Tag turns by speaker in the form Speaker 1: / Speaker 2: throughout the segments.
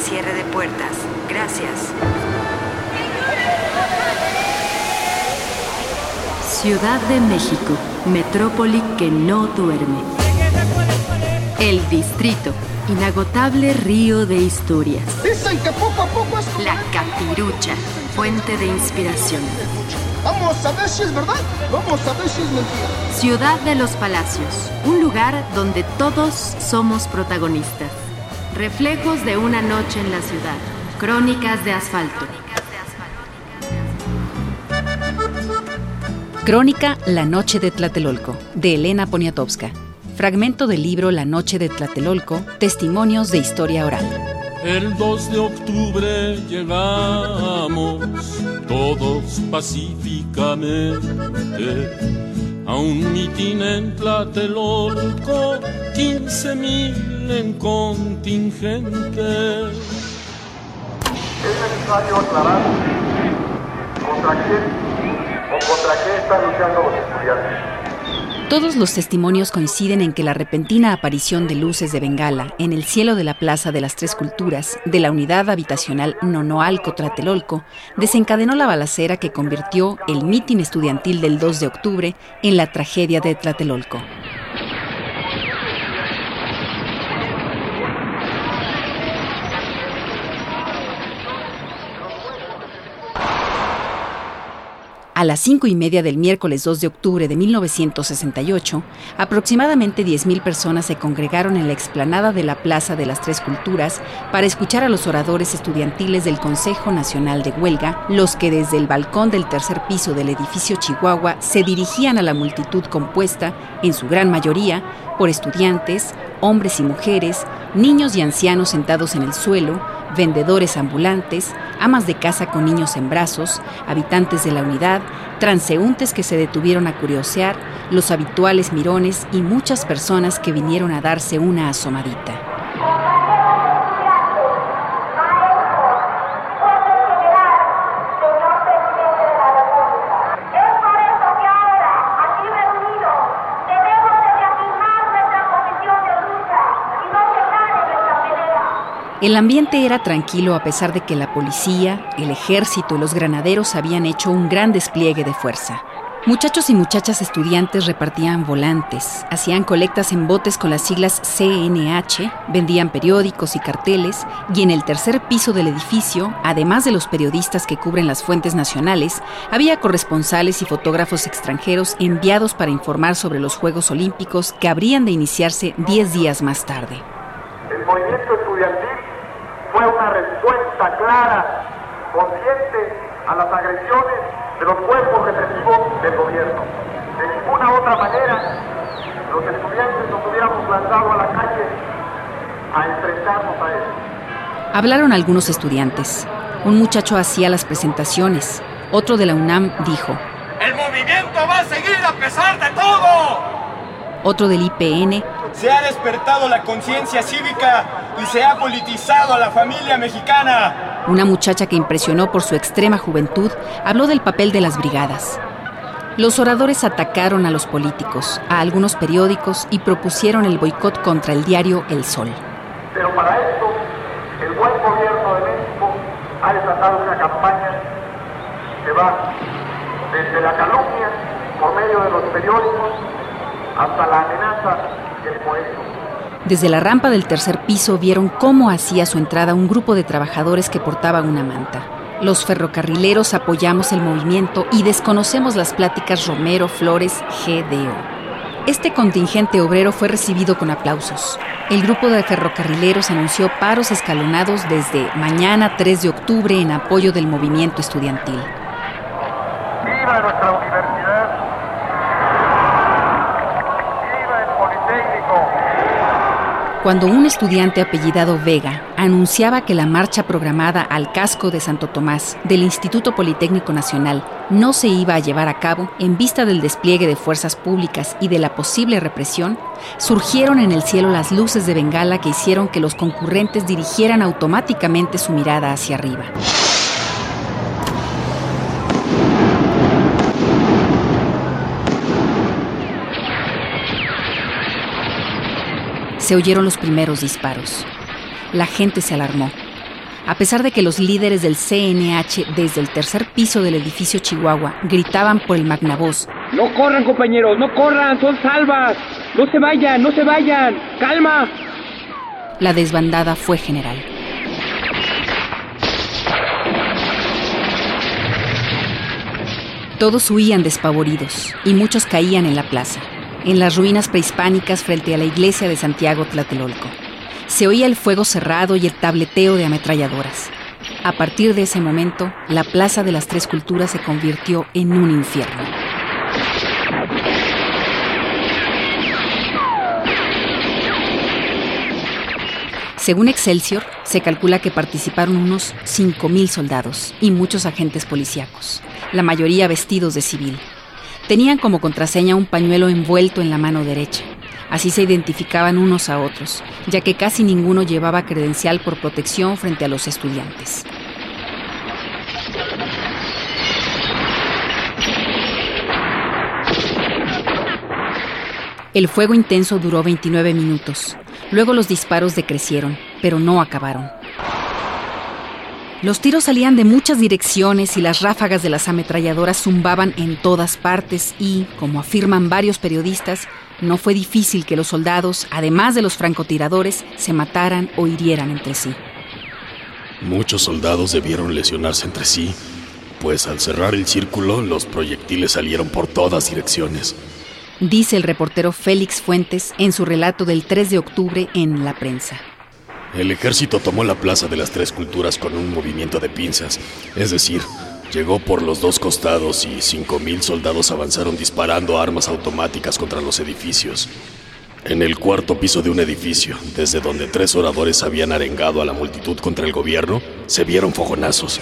Speaker 1: cierre de puertas. Gracias.
Speaker 2: Ciudad de México, metrópoli que no duerme. El distrito, inagotable río de historias.
Speaker 3: Dicen que poco a poco es
Speaker 2: La capirucha, fuente de inspiración.
Speaker 3: Vamos a ver si es verdad, vamos a ver si es mentira.
Speaker 2: Ciudad de los Palacios, un lugar donde todos somos protagonistas. Reflejos de una noche en la ciudad. Crónicas de asfalto.
Speaker 4: Crónica La Noche de Tlatelolco, de Elena Poniatowska. Fragmento del libro La Noche de Tlatelolco, Testimonios de Historia Oral.
Speaker 5: El 2 de octubre llegamos todos pacíficamente a un mitin en Tlatelolco, 15 mil en contingente.
Speaker 6: Es necesario aclarar contra quién o contra qué están luchando los estudiantes.
Speaker 4: Todos los testimonios coinciden en que la repentina aparición de luces de Bengala en el cielo de la Plaza de las Tres Culturas de la unidad habitacional Nonoalco Tlatelolco desencadenó la balacera que convirtió el mitin estudiantil del 2 de octubre en la tragedia de Tlatelolco. A las cinco y media del miércoles 2 de octubre de 1968, aproximadamente 10.000 personas se congregaron en la explanada de la Plaza de las Tres Culturas para escuchar a los oradores estudiantiles del Consejo Nacional de Huelga, los que desde el balcón del tercer piso del edificio Chihuahua se dirigían a la multitud compuesta, en su gran mayoría, por estudiantes, hombres y mujeres, niños y ancianos sentados en el suelo, vendedores ambulantes, amas de casa con niños en brazos, habitantes de la unidad, transeúntes que se detuvieron a curiosear, los habituales mirones y muchas personas que vinieron a darse una asomadita.
Speaker 7: Es por eso que ahora, aquí reunidos, debemos de reafirmar nuestra posición de lucha y no cejar en nuestra pelea.
Speaker 4: El ambiente era tranquilo a pesar de que la policía, el ejército y los granaderos habían hecho un gran despliegue de fuerza. Muchachos y muchachas estudiantes repartían volantes, hacían colectas en botes con las siglas CNH, vendían periódicos y carteles, y en el tercer piso del edificio, además de los periodistas que cubren las fuentes nacionales, había corresponsales y fotógrafos extranjeros enviados para informar sobre los Juegos Olímpicos que habrían de iniciarse 10 días más tarde.
Speaker 6: El fue una respuesta clara, consciente a las agresiones de los cuerpos represivos del gobierno. De ninguna otra manera, los estudiantes nos hubiéramos lanzado a la calle a enfrentarnos a eso.
Speaker 4: Hablaron algunos estudiantes. Un muchacho hacía las presentaciones. Otro de la UNAM dijo.
Speaker 8: El movimiento va a seguir a pesar de todo.
Speaker 4: Otro del IPN
Speaker 8: Se ha despertado la conciencia cívica y se ha politizado a la familia mexicana.
Speaker 4: Una muchacha que impresionó por su extrema juventud habló del papel de las brigadas. Los oradores atacaron a los políticos, a algunos periódicos y propusieron el boicot contra el diario El Sol.
Speaker 6: Pero para esto, el buen gobierno de México ha desatado una campaña que va desde la calumnia por medio de los periódicos hasta la amenaza y el cohecho.
Speaker 4: Desde la rampa del tercer piso vieron cómo hacía su entrada un grupo de trabajadores que portaban una manta. Los ferrocarrileros apoyamos el movimiento y desconocemos las pláticas Romero Flores GDO. Este contingente obrero fue recibido con aplausos. El grupo de ferrocarrileros anunció paros escalonados desde mañana 3 de octubre en apoyo del movimiento estudiantil. Cuando un estudiante apellidado Vega anunciaba que la marcha programada al casco de Santo Tomás del Instituto Politécnico Nacional no se iba a llevar a cabo en vista del despliegue de fuerzas públicas y de la posible represión, surgieron en el cielo las luces de Bengala que hicieron que los concurrentes dirigieran automáticamente su mirada hacia arriba. Se oyeron los primeros disparos. La gente se alarmó. A pesar de que los líderes del CNH desde el tercer piso del edificio Chihuahua gritaban por el magnavoz.
Speaker 9: No corran compañeros, no corran, son salvas. No se vayan, no se vayan. Calma.
Speaker 4: La desbandada fue general. Todos huían despavoridos y muchos caían en la plaza, en las ruinas prehispánicas frente a la iglesia de Santiago Tlatelolco. Se oía el fuego cerrado y el tableteo de ametralladoras. A partir de ese momento, la Plaza de las Tres Culturas se convirtió en un infierno. Según Excelsior, se calcula que participaron unos 5.000 soldados y muchos agentes policíacos, la mayoría vestidos de civil. Tenían como contraseña un pañuelo envuelto en la mano derecha. Así se identificaban unos a otros, ya que casi ninguno llevaba credencial por protección frente a los estudiantes. El fuego intenso duró 29 minutos. Luego los disparos decrecieron, pero no acabaron. Los tiros salían de muchas direcciones y las ráfagas de las ametralladoras zumbaban en todas partes y, como afirman varios periodistas, no fue difícil que los soldados, además de los francotiradores, se mataran o hirieran entre sí.
Speaker 10: Muchos soldados debieron lesionarse entre sí, pues al cerrar el círculo los proyectiles salieron por todas direcciones.
Speaker 4: Dice el reportero Félix Fuentes en su relato del 3 de octubre en La Prensa.
Speaker 10: El ejército tomó la Plaza de las Tres Culturas con un movimiento de pinzas, es decir, llegó por los dos costados y 5.000 soldados avanzaron disparando armas automáticas contra los edificios. En el cuarto piso de un edificio, desde donde tres oradores habían arengado a la multitud contra el gobierno, se vieron fogonazos.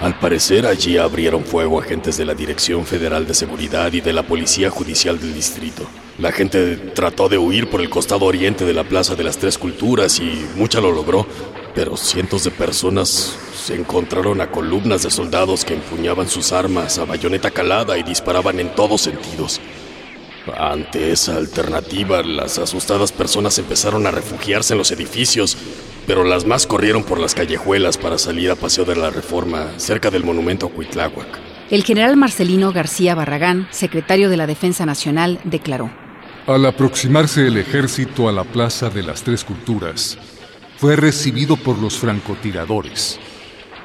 Speaker 10: Al parecer allí abrieron fuego agentes de la Dirección Federal de Seguridad y de la Policía Judicial del Distrito. La gente trató de huir por el costado oriente de la Plaza de las Tres Culturas y mucha lo logró, pero cientos de personas se encontraron a columnas de soldados que empuñaban sus armas a bayoneta calada y disparaban en todos sentidos. Ante esa alternativa, las asustadas personas empezaron a refugiarse en los edificios, pero las más corrieron por las callejuelas para salir a Paseo de la Reforma, cerca del monumento a Cuitláhuac.
Speaker 4: El general Marcelino García Barragán, secretario de la Defensa Nacional, declaró.
Speaker 11: Al aproximarse el ejército a la Plaza de las Tres Culturas, fue recibido por los francotiradores.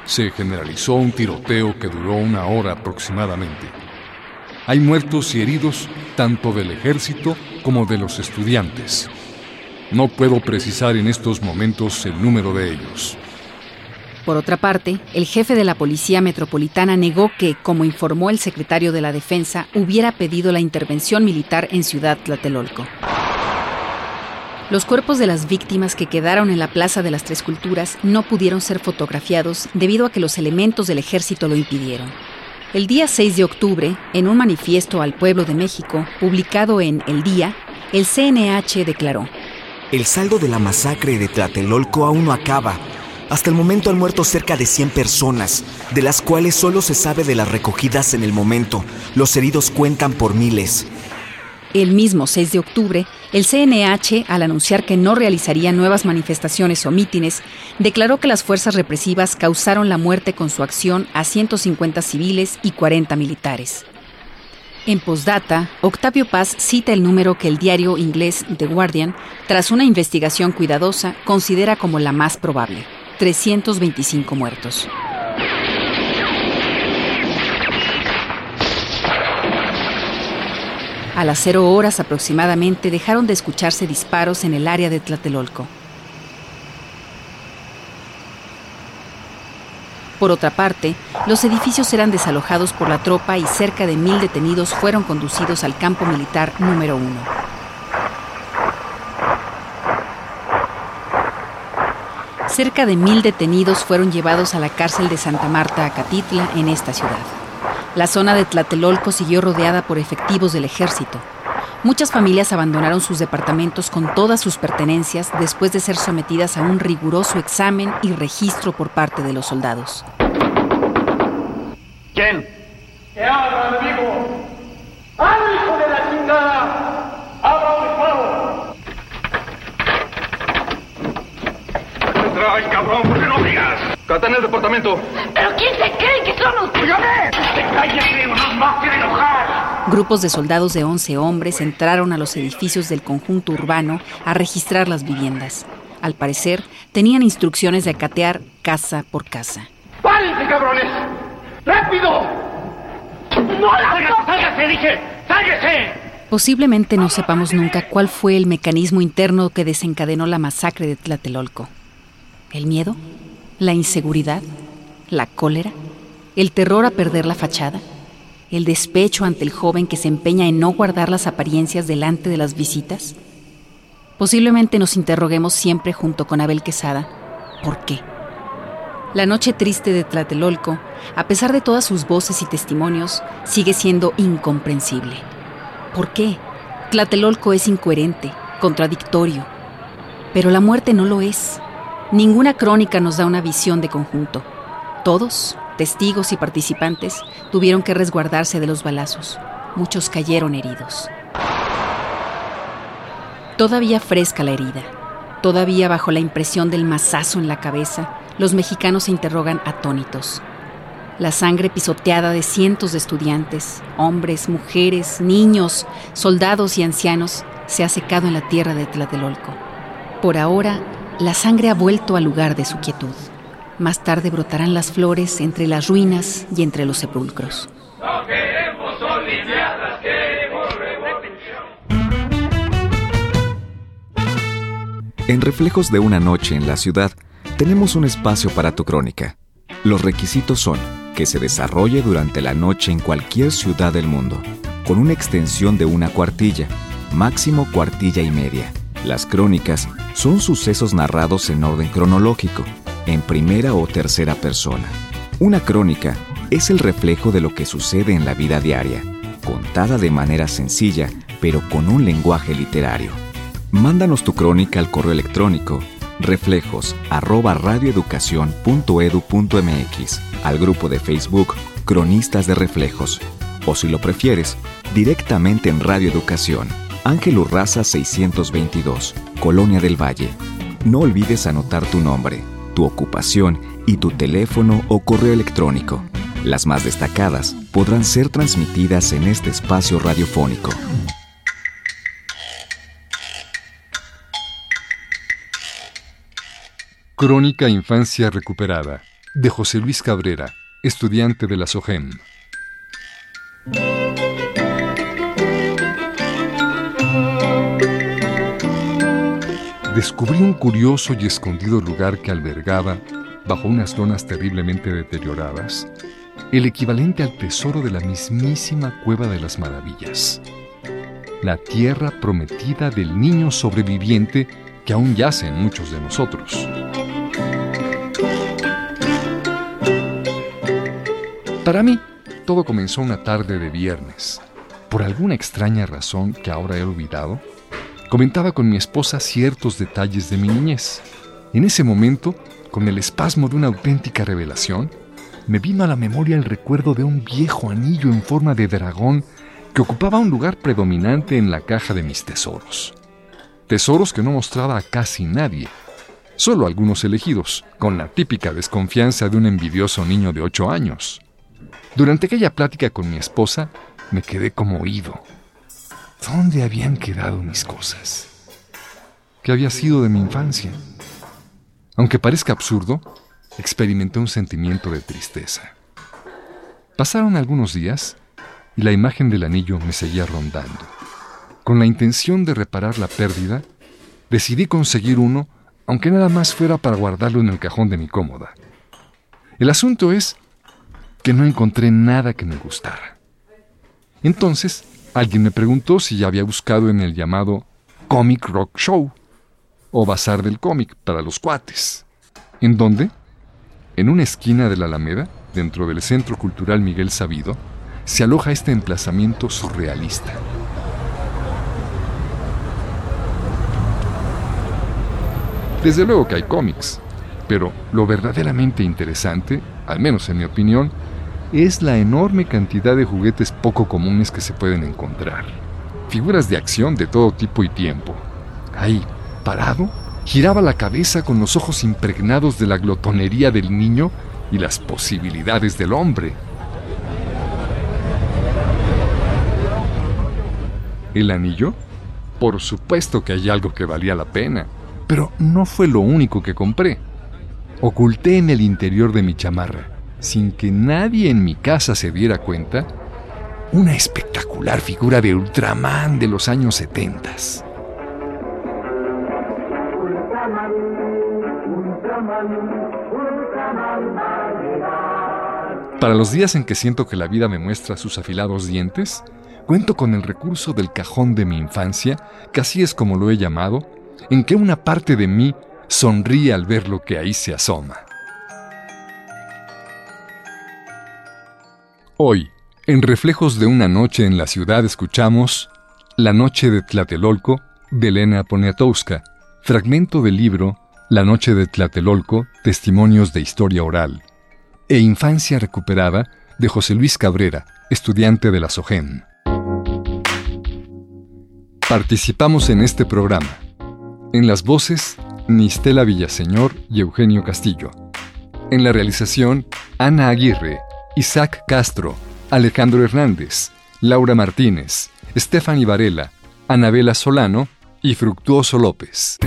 Speaker 11: Se generalizó un tiroteo que duró una hora aproximadamente. Hay muertos y heridos tanto del ejército como de los estudiantes. No puedo precisar en estos momentos el número de ellos.
Speaker 4: Por otra parte, el jefe de la Policía Metropolitana negó que, como informó el secretario de la Defensa, hubiera pedido la intervención militar en Ciudad Tlatelolco. Los cuerpos de las víctimas que quedaron en la Plaza de las Tres Culturas no pudieron ser fotografiados debido a que los elementos del ejército lo impidieron. El día 6 de octubre, en un manifiesto al pueblo de México, publicado en El Día, el CNH declaró,
Speaker 12: El saldo de la masacre de Tlatelolco aún no acaba. Hasta el momento han muerto cerca de 100 personas, de las cuales solo se sabe de las recogidas en el momento. Los heridos cuentan por miles.
Speaker 4: El mismo 6 de octubre, el CNH, al anunciar que no realizaría nuevas manifestaciones o mítines, declaró que las fuerzas represivas causaron la muerte con su acción a 150 civiles y 40 militares. En postdata, Octavio Paz cita el número que el diario inglés The Guardian, tras una investigación cuidadosa, considera como la más probable, 325 muertos. A las cero horas aproximadamente dejaron de escucharse disparos en el área de Tlatelolco. Por otra parte, los edificios eran desalojados por la tropa y cerca de mil detenidos fueron conducidos al campo militar número uno. Cerca de mil detenidos fueron llevados a la cárcel de Santa Marta, Acatitla, en esta ciudad. La zona de Tlatelolco siguió rodeada por efectivos del ejército. Muchas familias abandonaron sus departamentos con todas sus pertenencias después de ser sometidas a un riguroso examen y registro por parte de los soldados.
Speaker 9: ¿Quién? ¡Que abra, amigo!
Speaker 13: ¡Ay, cabrón! ¿Por qué no digas?
Speaker 14: Cata en el departamento.
Speaker 7: ¿Pero quién se cree que somos?
Speaker 13: ¡Óigame! ¡Cállese! ¡No nos quiere enojar!
Speaker 4: Grupos de soldados de 11 hombres entraron a los edificios del conjunto urbano a registrar las viviendas. Al parecer, tenían instrucciones de acatear casa por casa.
Speaker 13: ¡Párense, cabrones! ¡Rápido! ¡No la ¡Sálgase, dije! ¡Sálgase!
Speaker 4: Posiblemente no sepamos nunca cuál fue el mecanismo interno que desencadenó la masacre de Tlatelolco. ¿El miedo? ¿La inseguridad? ¿La cólera? ¿El terror a perder la fachada? ¿El despecho ante el joven que se empeña en no guardar las apariencias delante de las visitas? Posiblemente nos interroguemos siempre junto con Abel Quesada, ¿por qué? La noche triste de Tlatelolco, a pesar de todas sus voces y testimonios, sigue siendo incomprensible. ¿Por qué? Tlatelolco es incoherente, contradictorio. Pero la muerte no lo es. Ninguna crónica nos da una visión de conjunto. Todos, testigos y participantes, tuvieron que resguardarse de los balazos. Muchos cayeron heridos. Todavía fresca la herida, todavía bajo la impresión del mazazo en la cabeza, los mexicanos se interrogan atónitos. La sangre pisoteada de cientos de estudiantes, hombres, mujeres, niños, soldados y ancianos se ha secado en la tierra de Tlatelolco. Por ahora, la sangre ha vuelto al lugar de su quietud. Más tarde brotarán las flores entre las ruinas y entre los sepulcros.
Speaker 12: En Reflejos de una noche en la ciudad, tenemos un espacio para tu crónica. Los requisitos son que se desarrolle durante la noche en cualquier ciudad del mundo, con una extensión de una cuartilla, máximo cuartilla y media. Las crónicas son sucesos narrados en orden cronológico, en primera o tercera persona. Una crónica es el reflejo de lo que sucede en la vida diaria, contada de manera sencilla, pero con un lenguaje literario. Mándanos tu crónica al correo electrónico reflejos arroba radioeducación.edu.mx, al grupo de Facebook Cronistas de Reflejos, o si lo prefieres, directamente en Radio Educación, Ángel Urraza 622, Colonia del Valle. No olvides anotar tu nombre, tu ocupación y tu teléfono o correo electrónico. Las más destacadas podrán ser transmitidas en este espacio radiofónico.
Speaker 11: Crónica Infancia Recuperada, de José Luis Cabrera, estudiante de la SOGEM. Descubrí un curioso y escondido lugar que albergaba, bajo unas lonas terriblemente deterioradas, el equivalente al tesoro de la mismísima Cueva de las Maravillas. La tierra prometida del niño sobreviviente que aún yace en muchos de nosotros. Para mí, todo comenzó una tarde de viernes. Por alguna extraña razón que ahora he olvidado, comentaba con mi esposa ciertos detalles de mi niñez. En ese momento, con el espasmo de una auténtica revelación, me vino a la memoria el recuerdo de un viejo anillo en forma de dragón que ocupaba un lugar predominante en la caja de mis tesoros. Tesoros que no mostraba a casi nadie, solo algunos elegidos, con la típica desconfianza de un envidioso niño de ocho años. Durante aquella plática con mi esposa, me quedé como oído. ¿Dónde habían quedado mis cosas? ¿Qué había sido de mi infancia? Aunque parezca absurdo, experimenté un sentimiento de tristeza. Pasaron algunos días y la imagen del anillo me seguía rondando. Con la intención de reparar la pérdida, decidí conseguir uno, aunque nada más fuera para guardarlo en el cajón de mi cómoda. El asunto es que no encontré nada que me gustara. Entonces, alguien me preguntó si ya había buscado en el llamado Comic Rock Show, o Bazar del Cómic para los cuates. ¿En dónde? En una esquina de la Alameda, dentro del Centro Cultural Miguel Sabido, se aloja este emplazamiento surrealista. Desde luego que hay cómics, pero lo verdaderamente interesante, al menos en mi opinión, es la enorme cantidad de juguetes poco comunes que se pueden encontrar. Figuras de acción de todo tipo y tiempo. Ahí, parado, Giraba la cabeza con los ojos impregnados de la glotonería del niño y las posibilidades del hombre. ¿El anillo? Por supuesto que hay algo que valía la pena, pero no fue lo único que compré. Oculté en el interior de mi chamarra, sin que nadie en mi casa se diera cuenta, una espectacular figura de Ultraman de los años 70. Para los días en que siento que la vida me muestra sus afilados dientes, cuento con el recurso del cajón de mi infancia, que así es como lo he llamado, en que una parte de mí sonríe al ver lo que ahí se asoma. Hoy, en Reflejos de una noche en la ciudad escuchamos La noche de Tlatelolco de Elena Poniatowska, fragmento del libro La noche de Tlatelolco, Testimonios de Historia Oral, e Infancia Recuperada de José Luis Cabrera, estudiante de la SOGEN. Participamos en este programa. En las voces, Nistela Villaseñor y Eugenio Castillo. En la realización, Ana Aguirre, Isaac Castro, Alejandro Hernández, Laura Martínez, Stephanie Varela, Anabela Solano y Fructuoso López.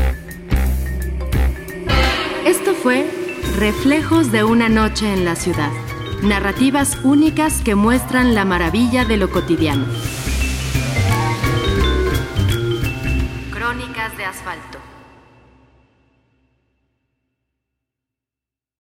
Speaker 2: Esto fue Reflejos de una noche en la ciudad. Narrativas únicas que muestran la maravilla de lo cotidiano. Crónicas de asfalto.